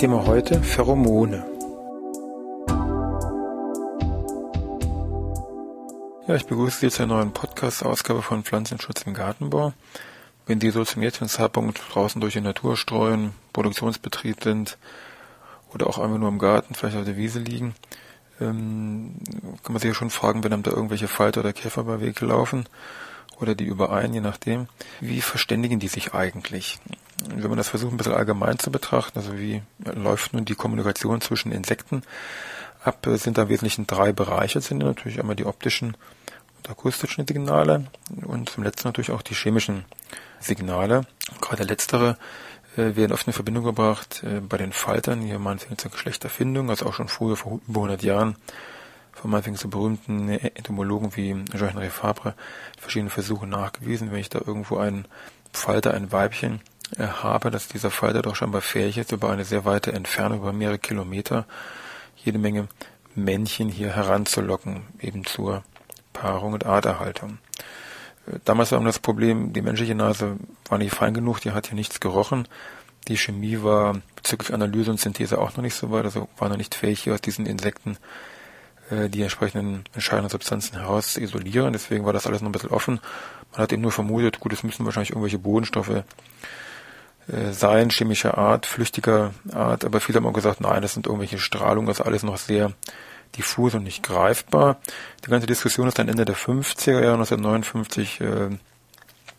Thema heute Pheromone. Ja, ich begrüße Sie zur neuen Podcast-Ausgabe von Pflanzenschutz im Gartenbau. Wenn Sie so zum jetzigen Zeitpunkt draußen durch die Natur streuen, Produktionsbetrieb sind oder auch einfach nur im Garten, vielleicht auf der Wiese liegen, ähm, kann man sich ja schon fragen, wenn einem da irgendwelche Falter oder Käfer bei Wege laufen oder die überein, je nachdem. Wie verständigen die sich eigentlich? wenn man das versucht, ein bisschen allgemein zu betrachten, also wie läuft nun die Kommunikation zwischen Insekten ab, sind da im Wesentlichen drei Bereiche. Das sind natürlich einmal die optischen und akustischen Signale und zum letzten natürlich auch die chemischen Signale. Gerade letztere äh, werden oft in Verbindung gebracht äh, bei den Faltern, hier meinetwegen zur Geschlechterfindung, also auch schon früher, vor über 100 Jahren, von meinetwegen zu berühmten Entomologen wie Jean-Henri Fabre, verschiedene Versuche nachgewiesen, wenn ich da irgendwo einen Falter, ein Weibchen habe, dass dieser Falter doch scheinbar fähig ist, über eine sehr weite Entfernung, über mehrere Kilometer, jede Menge Männchen hier heranzulocken, eben zur Paarung und Arterhaltung. Äh, damals war das Problem, die menschliche Nase war nicht fein genug, die hat hier nichts gerochen. Die Chemie war bezüglich Analyse und Synthese auch noch nicht so weit, also war noch nicht fähig, hier aus diesen Insekten äh, die entsprechenden entscheidenden Substanzen heraus zu isolieren. Deswegen war das alles noch ein bisschen offen. Man hat eben nur vermutet, gut, es müssen wahrscheinlich irgendwelche Bodenstoffe äh, sein, chemischer Art, flüchtiger Art, aber viele haben auch gesagt, nein, das sind irgendwelche Strahlungen, das ist alles noch sehr diffus und nicht greifbar. Die ganze Diskussion ist dann Ende der 50er Jahre, 1959, äh,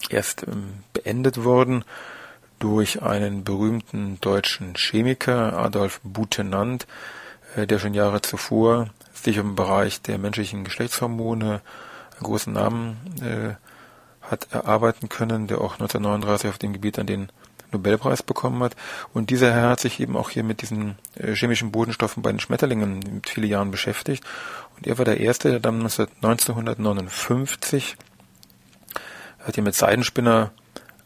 erst ähm, beendet worden durch einen berühmten deutschen Chemiker, Adolf Butenandt, äh, der schon Jahre zuvor sich im Bereich der menschlichen Geschlechtshormone einen großen Namen äh, hat erarbeiten können, der auch 1939 auf dem Gebiet an den Nobelpreis bekommen hat. Und dieser Herr hat sich eben auch hier mit diesen äh, chemischen Bodenstoffen bei den Schmetterlingen mit vielen Jahren beschäftigt. Und er war der Erste, der dann 1959 hat hier mit Seidenspinner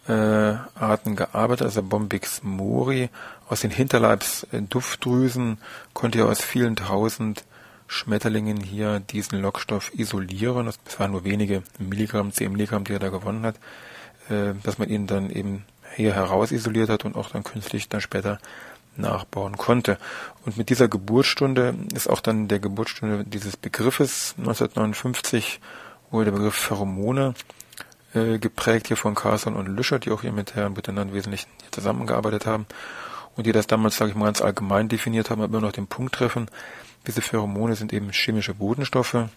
äh, Arten gearbeitet, also Bombix mori. Aus den Hinterleibsduftdrüsen konnte er aus vielen tausend Schmetterlingen hier diesen Lockstoff isolieren. Das waren nur wenige Milligramm, 10 Milligramm, die er da gewonnen hat, äh, dass man ihn dann eben hier heraus isoliert hat und auch dann künstlich dann später nachbauen konnte. Und mit dieser Geburtsstunde ist auch dann der Geburtsstunde dieses Begriffes 1959 wurde der Begriff Pheromone äh, geprägt hier von Carson und Lüscher, die auch hier mit Herrn Büttenland wesentlich zusammengearbeitet haben und die das damals, sage ich mal, ganz allgemein definiert haben, aber immer noch den Punkt treffen. Diese Pheromone sind eben chemische Bodenstoffe,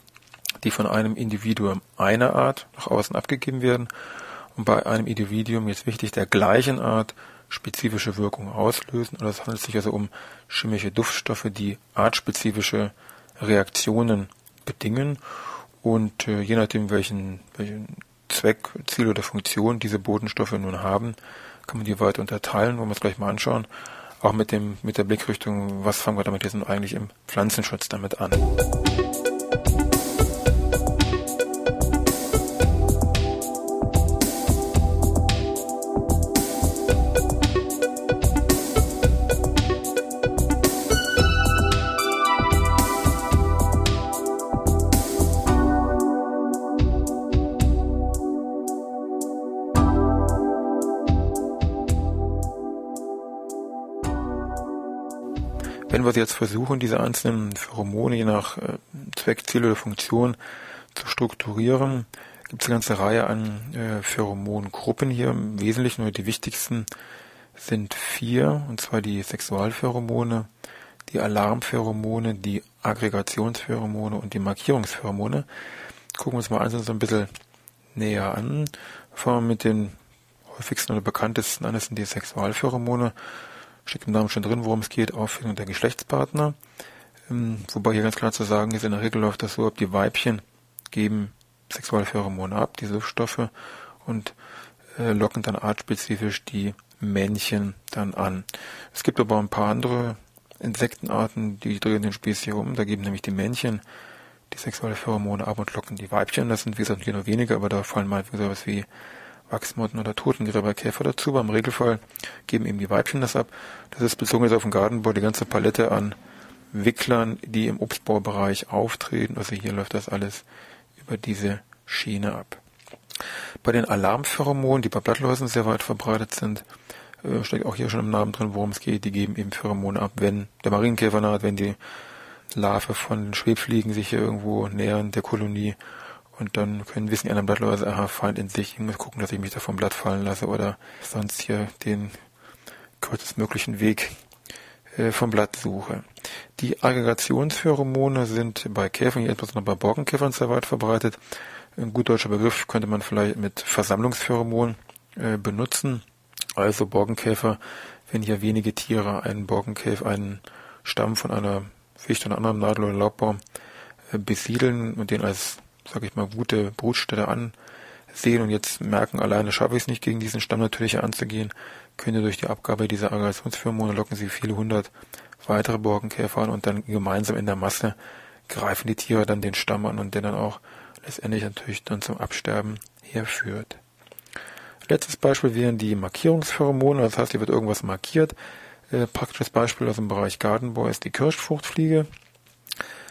die von einem Individuum einer Art nach außen abgegeben werden und bei einem Individuum jetzt wichtig der gleichen Art spezifische Wirkung auslösen. Und es handelt sich also um chemische Duftstoffe, die artspezifische Reaktionen bedingen. Und äh, je nachdem, welchen, welchen Zweck, Ziel oder Funktion diese Bodenstoffe nun haben, kann man die weiter unterteilen, wollen wir es gleich mal anschauen. Auch mit dem, mit der Blickrichtung, was fangen wir damit jetzt eigentlich im Pflanzenschutz damit an. Wenn wir jetzt versuchen, diese einzelnen Pheromone je nach äh, Zweck, Ziel oder Funktion zu strukturieren, gibt es eine ganze Reihe an äh, Pheromongruppen hier. Im Wesentlichen nur die wichtigsten sind vier, und zwar die Sexualpheromone, die Alarmpheromone, die Aggregationspheromone und die Markierungspheromone. Gucken wir uns mal einzeln so ein bisschen näher an. Fangen wir mit den häufigsten oder bekanntesten an, das sind die Sexualpheromone steckt im Namen schon drin, worum es geht, Auffindung der Geschlechtspartner. Ähm, wobei hier ganz klar zu sagen ist, in der Regel läuft das so ab, die Weibchen geben Sexualpheromone ab, diese Duftstoffe, und äh, locken dann artspezifisch die Männchen dann an. Es gibt aber ein paar andere Insektenarten, die drehen den Spieß hier um. Da geben nämlich die Männchen die sexuelle Pheromone ab und locken die Weibchen. Das sind wie gesagt hier nur wenige, aber da fallen mal sowas wie Wachsmotten oder Totengräberkäfer dazu. Beim Regelfall geben eben die Weibchen das ab. Das ist bezogen jetzt auf den Gartenbau die ganze Palette an Wicklern, die im Obstbaubereich auftreten. Also hier läuft das alles über diese Schiene ab. Bei den Alarmpheromonen, die bei Blattläusen sehr weit verbreitet sind, äh, steckt auch hier schon im Namen drin, worum es geht. Die geben eben Pheromone ab, wenn der Marienkäfer naht, wenn die Larve von Schwebfliegen sich hier irgendwo nähern der Kolonie und dann können wissen die anderen Blattläuse, aha, Feind in sich, ich muss gucken, dass ich mich da vom Blatt fallen lasse oder sonst hier den kürzestmöglichen Weg äh, vom Blatt suche. Die Aggregationspheromone sind bei Käfern, insbesondere bei Borkenkäfern sehr weit verbreitet. Ein gut deutscher Begriff könnte man vielleicht mit Versammlungspheromon äh, benutzen. Also Borkenkäfer, wenn hier wenige Tiere einen Borkenkäfer, einen Stamm von einer Fichte oder anderem Nadel- oder Laubbaum äh, besiedeln und den als, sag ich mal, gute Brutstätte ansehen und jetzt merken, alleine schaffe ich es nicht, gegen diesen Stamm natürlich anzugehen, können durch die Abgabe dieser Aggregationspheromone locken sie viele hundert weitere Borkenkäfer an und dann gemeinsam in der Masse greifen die Tiere dann den Stamm an und der dann auch letztendlich natürlich dann zum Absterben herführt. Letztes Beispiel wären die Markierungspheromone, das heißt, hier wird irgendwas markiert. Äh, praktisches Beispiel aus dem Bereich Gartenbau ist die Kirschfruchtfliege.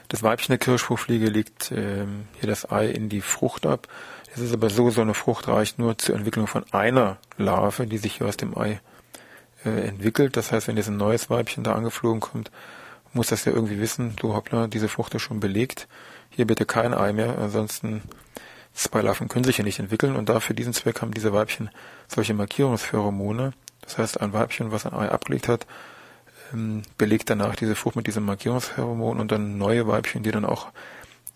Das Weibchen der Kirschfruchtfliege legt ähm, hier das Ei in die Frucht ab. Es ist aber so, so eine Frucht reicht nur zur Entwicklung von einer Larve, die sich hier aus dem Ei äh, entwickelt. Das heißt, wenn jetzt ein neues Weibchen da angeflogen kommt, muss das ja irgendwie wissen, du hoppla, diese Frucht ist schon belegt. Hier bitte kein Ei mehr, ansonsten zwei Larven können sich ja nicht entwickeln und dafür diesen Zweck haben diese Weibchen solche Markierungspheromone. Das heißt, ein Weibchen, was ein Ei abgelegt hat, ähm, belegt danach diese Frucht mit diesem Markierungspheromon und dann neue Weibchen, die dann auch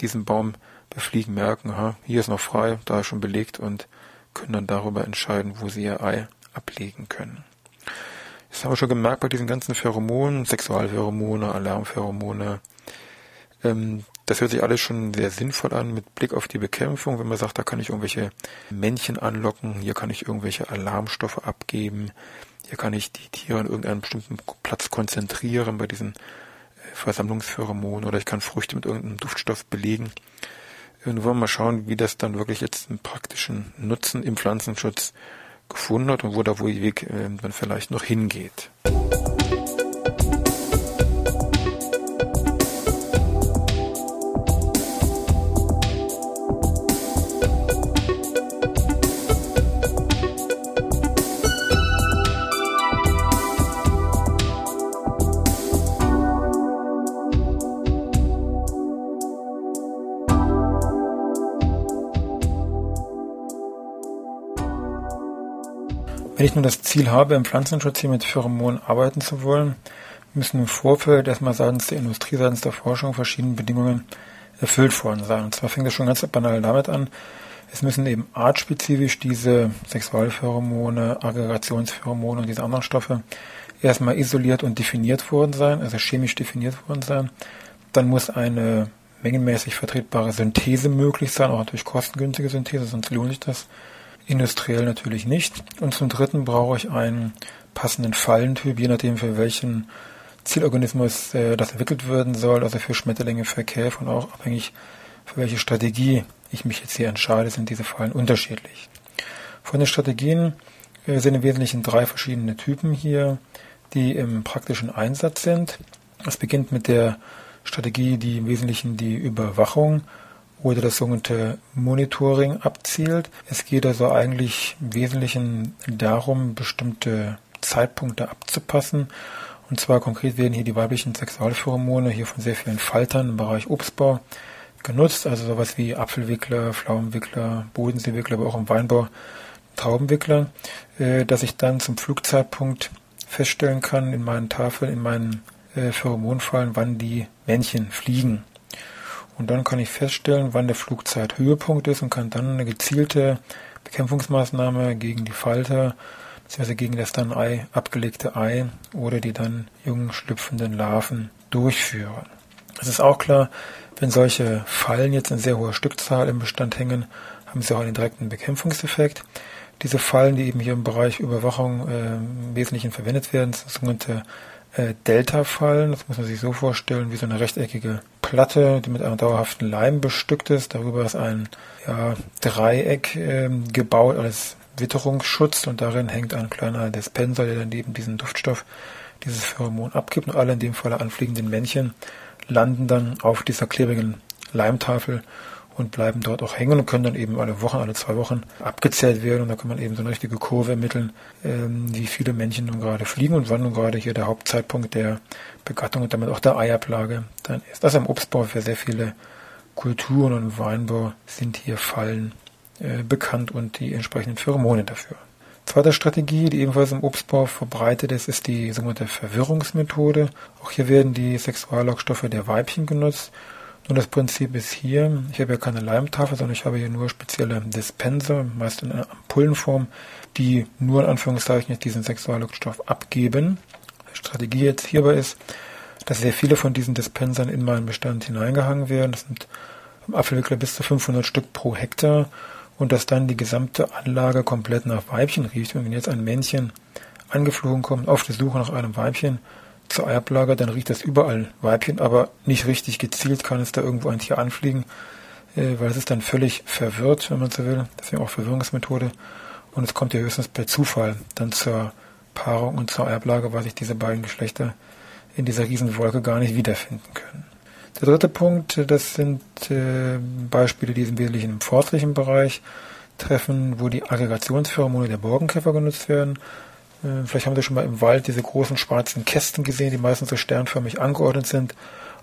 diesen Baum befliegen, merken, ha, hier ist noch frei, da ist schon belegt und können dann darüber entscheiden, wo sie ihr Ei ablegen können. Das haben wir schon gemerkt bei diesen ganzen Pheromonen, Sexualpheromone, Alarmpheromone. Ähm, das hört sich alles schon sehr sinnvoll an mit Blick auf die Bekämpfung, wenn man sagt, da kann ich irgendwelche Männchen anlocken, hier kann ich irgendwelche Alarmstoffe abgeben, hier kann ich die Tiere an irgendeinem bestimmten Platz konzentrieren bei diesen äh, Versammlungspheromonen oder ich kann Früchte mit irgendeinem Duftstoff belegen. Nur wollen wir mal schauen, wie das dann wirklich jetzt einen praktischen Nutzen im Pflanzenschutz gefunden hat und wo da wo die Weg äh, dann vielleicht noch hingeht. Wenn ich nun das Ziel habe, im Pflanzenschutz hier mit Pheromonen arbeiten zu wollen, müssen im Vorfeld erstmal seitens der Industrie, seitens der Forschung verschiedene Bedingungen erfüllt worden sein. Und zwar fängt es schon ganz banal damit an, es müssen eben artspezifisch diese Sexualpheromone, Aggregationspheromone und diese anderen Stoffe erstmal isoliert und definiert worden sein, also chemisch definiert worden sein. Dann muss eine mengenmäßig vertretbare Synthese möglich sein, auch natürlich kostengünstige Synthese, sonst lohnt sich das Industriell natürlich nicht. Und zum dritten brauche ich einen passenden Fallentyp, je nachdem für welchen Zielorganismus äh, das entwickelt werden soll, also für Schmetterlinge, für Käfer und auch abhängig für welche Strategie ich mich jetzt hier entscheide, sind diese Fallen unterschiedlich. Von den Strategien äh, sind im Wesentlichen drei verschiedene Typen hier, die im praktischen Einsatz sind. Es beginnt mit der Strategie, die im Wesentlichen die Überwachung oder das sogenannte Monitoring abzielt. Es geht also eigentlich im Wesentlichen darum, bestimmte Zeitpunkte abzupassen. Und zwar konkret werden hier die weiblichen Sexualpheromone hier von sehr vielen Faltern im Bereich Obstbau genutzt, also sowas wie Apfelwickler, Pflaumenwickler, Bodenseewickler, aber auch im Weinbau Traubenwickler, äh, dass ich dann zum Flugzeitpunkt feststellen kann in meinen Tafeln, in meinen äh, Pheromonfallen, wann die Männchen fliegen. Und dann kann ich feststellen, wann der Flugzeithöhepunkt ist und kann dann eine gezielte Bekämpfungsmaßnahme gegen die Falter bzw. gegen das dann Ei, abgelegte Ei oder die dann jungen schlüpfenden Larven durchführen. Es ist auch klar, wenn solche Fallen jetzt in sehr hoher Stückzahl im Bestand hängen, haben sie auch einen direkten Bekämpfungseffekt. Diese Fallen, die eben hier im Bereich Überwachung äh, im Wesentlichen verwendet werden, sind sogenannte Delta-Fallen. Das muss man sich so vorstellen, wie so eine rechteckige Platte, die mit einem dauerhaften Leim bestückt ist. Darüber ist ein ja, Dreieck äh, gebaut als Witterungsschutz und darin hängt ein kleiner Dispenser, der dann eben diesen Duftstoff, dieses Pheromon abgibt und alle in dem Falle anfliegenden Männchen landen dann auf dieser klebrigen Leimtafel und bleiben dort auch hängen und können dann eben alle Wochen, alle zwei Wochen abgezählt werden und da kann man eben so eine richtige Kurve ermitteln, ähm, wie viele Männchen nun gerade fliegen und wann nun gerade hier der Hauptzeitpunkt der Begattung und damit auch der Eierplage dann ist. Das ist im Obstbau für sehr viele Kulturen und im Weinbau sind hier Fallen äh, bekannt und die entsprechenden Pheromone dafür. Zweite Strategie, die ebenfalls im Obstbau verbreitet ist, ist die sogenannte Verwirrungsmethode. Auch hier werden die Sexuallockstoffe der Weibchen genutzt und das Prinzip ist hier, ich habe ja keine Leimtafel, sondern ich habe hier nur spezielle Dispenser, meist in einer Ampullenform, die nur in Anführungszeichen diesen Sexualluftstoff abgeben. Die Strategie jetzt hierbei ist, dass sehr viele von diesen Dispensern in meinen Bestand hineingehangen werden. Das sind im Apfelwickler bis zu 500 Stück pro Hektar und dass dann die gesamte Anlage komplett nach Weibchen riecht. Und wenn jetzt ein Männchen angeflogen kommt auf die Suche nach einem Weibchen, zur Eierplage, dann riecht das überall Weibchen, aber nicht richtig gezielt kann es da irgendwo ein Tier anfliegen, äh, weil es ist dann völlig verwirrt, wenn man so will. Deswegen auch Verwirrungsmethode. Und es kommt ja höchstens per Zufall dann zur Paarung und zur Eierplage, weil sich diese beiden Geschlechter in dieser Riesenwolke gar nicht wiederfinden können. Der dritte Punkt, das sind äh, Beispiele, die im Wesentlichen im forstlichen Bereich treffen, wo die Aggregationspheromone der Borkenkäfer genutzt werden. Äh, vielleicht haben Sie schon mal im Wald diese großen schwarzen Kästen gesehen, die meistens so sternförmig angeordnet sind,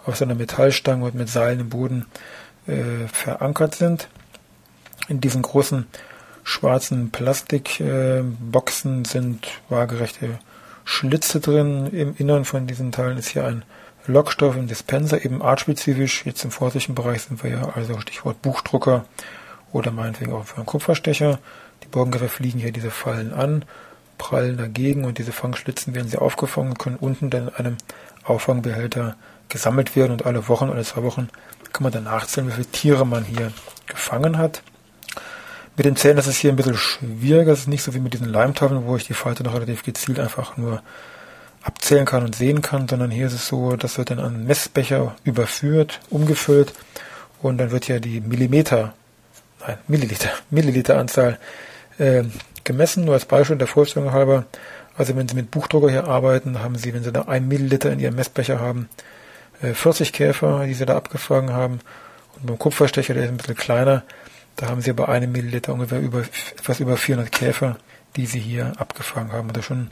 auf so einer Metallstange und mit Seilen im Boden äh, verankert sind. In diesen großen schwarzen Plastikboxen äh, sind waagerechte Schlitze drin. Im Innern von diesen Teilen ist hier ein Lockstoff im Dispenser, eben artspezifisch. Jetzt im vorsichtigen Bereich sind wir ja also Stichwort Buchdrucker oder meinetwegen auch für einen Kupferstecher. Die Borkenkäfer fliegen hier diese Fallen an prallen dagegen und diese Fangschlitzen werden sie aufgefangen und können unten dann in einem Auffangbehälter gesammelt werden und alle Wochen, alle zwei Wochen kann man dann nachzählen, wie viele Tiere man hier gefangen hat. Mit den Zählen ist es hier ein bisschen schwieriger. Es ist nicht so wie mit diesen Leimtafeln, wo ich die Falte noch relativ gezielt einfach nur abzählen kann und sehen kann, sondern hier ist es so, dass wird dann ein Messbecher überführt, umgefüllt und dann wird ja die Millimeter, nein, Milliliter, Milliliteranzahl äh, gemessen, nur als Beispiel der Vorstellung halber. Also wenn Sie mit Buchdrucker hier arbeiten, haben Sie, wenn Sie da ein Milliliter in Ihrem Messbecher haben, 40 äh, Käfer, die Sie da abgefangen haben. Und beim Kupferstecher, der ist ein bisschen kleiner, da haben Sie bei einem Milliliter ungefähr über, etwas über 400 Käfer, die Sie hier abgefangen haben. Also schon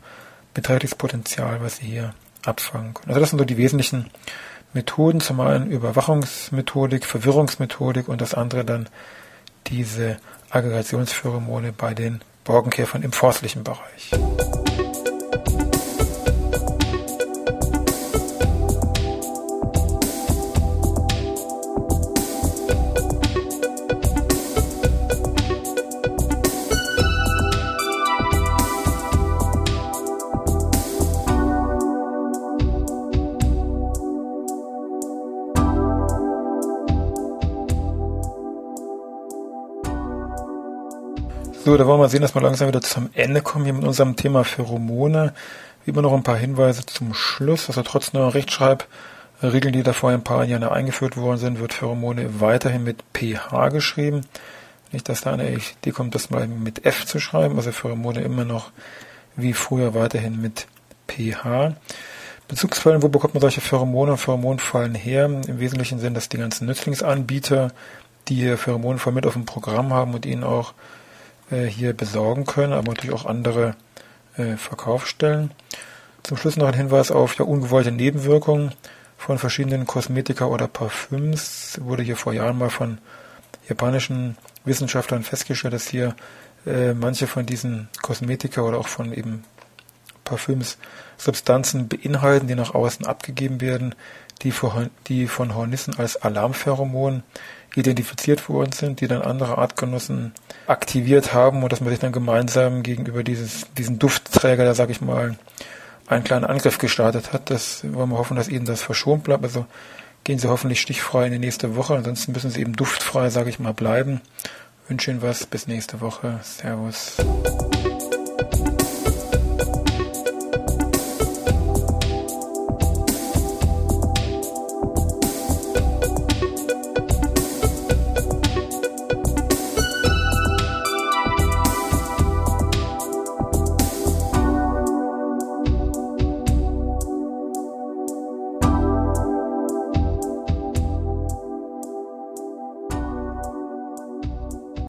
beträchtliches Potenzial, was Sie hier abfangen können. Also das sind so die wesentlichen Methoden. Zum einen Überwachungsmethodik, Verwirrungsmethodik und das andere dann diese Aggregationspheromone bei den Borkenkäfern im forstlichen Bereich. So, da wollen wir sehen, dass wir langsam wieder zum Ende kommen hier mit unserem Thema Pheromone. Wie immer noch ein paar Hinweise zum Schluss. Also trotz neuer Rechtschreibregeln, die da vor ein paar Jahren eingeführt worden sind, wird Pheromone weiterhin mit pH geschrieben. Nicht, dass da eine Idee kommt, das mal mit F zu schreiben. Also Pheromone immer noch wie früher weiterhin mit pH. Bezugsfallen, wo bekommt man solche Pheromone und Pheromonfallen her? Im Wesentlichen sind das die ganzen Nützlingsanbieter, die hier Pheromonfallen mit auf dem Programm haben und ihnen auch hier besorgen können, aber natürlich auch andere äh, Verkaufsstellen. Zum Schluss noch ein Hinweis auf ja, ungewollte Nebenwirkungen von verschiedenen Kosmetika oder Parfüms. Wurde hier vor Jahren mal von japanischen Wissenschaftlern festgestellt, dass hier äh, manche von diesen Kosmetika oder auch von eben Parfüms Substanzen beinhalten, die nach außen abgegeben werden, die, von, Hornissen als Alarmpheromon identifiziert worden sind, die dann andere Artgenossen aktiviert haben und dass man sich dann gemeinsam gegenüber dieses, diesen Duftträger, da sage ich mal, einen kleinen Angriff gestartet hat. Das wollen wir hoffen, dass Ihnen das verschont bleibt. Also gehen Sie hoffentlich stichfrei in die nächste Woche. Ansonsten müssen Sie eben duftfrei, sage ich mal, bleiben. wünsche Ihnen was. Bis nächste Woche. Servus.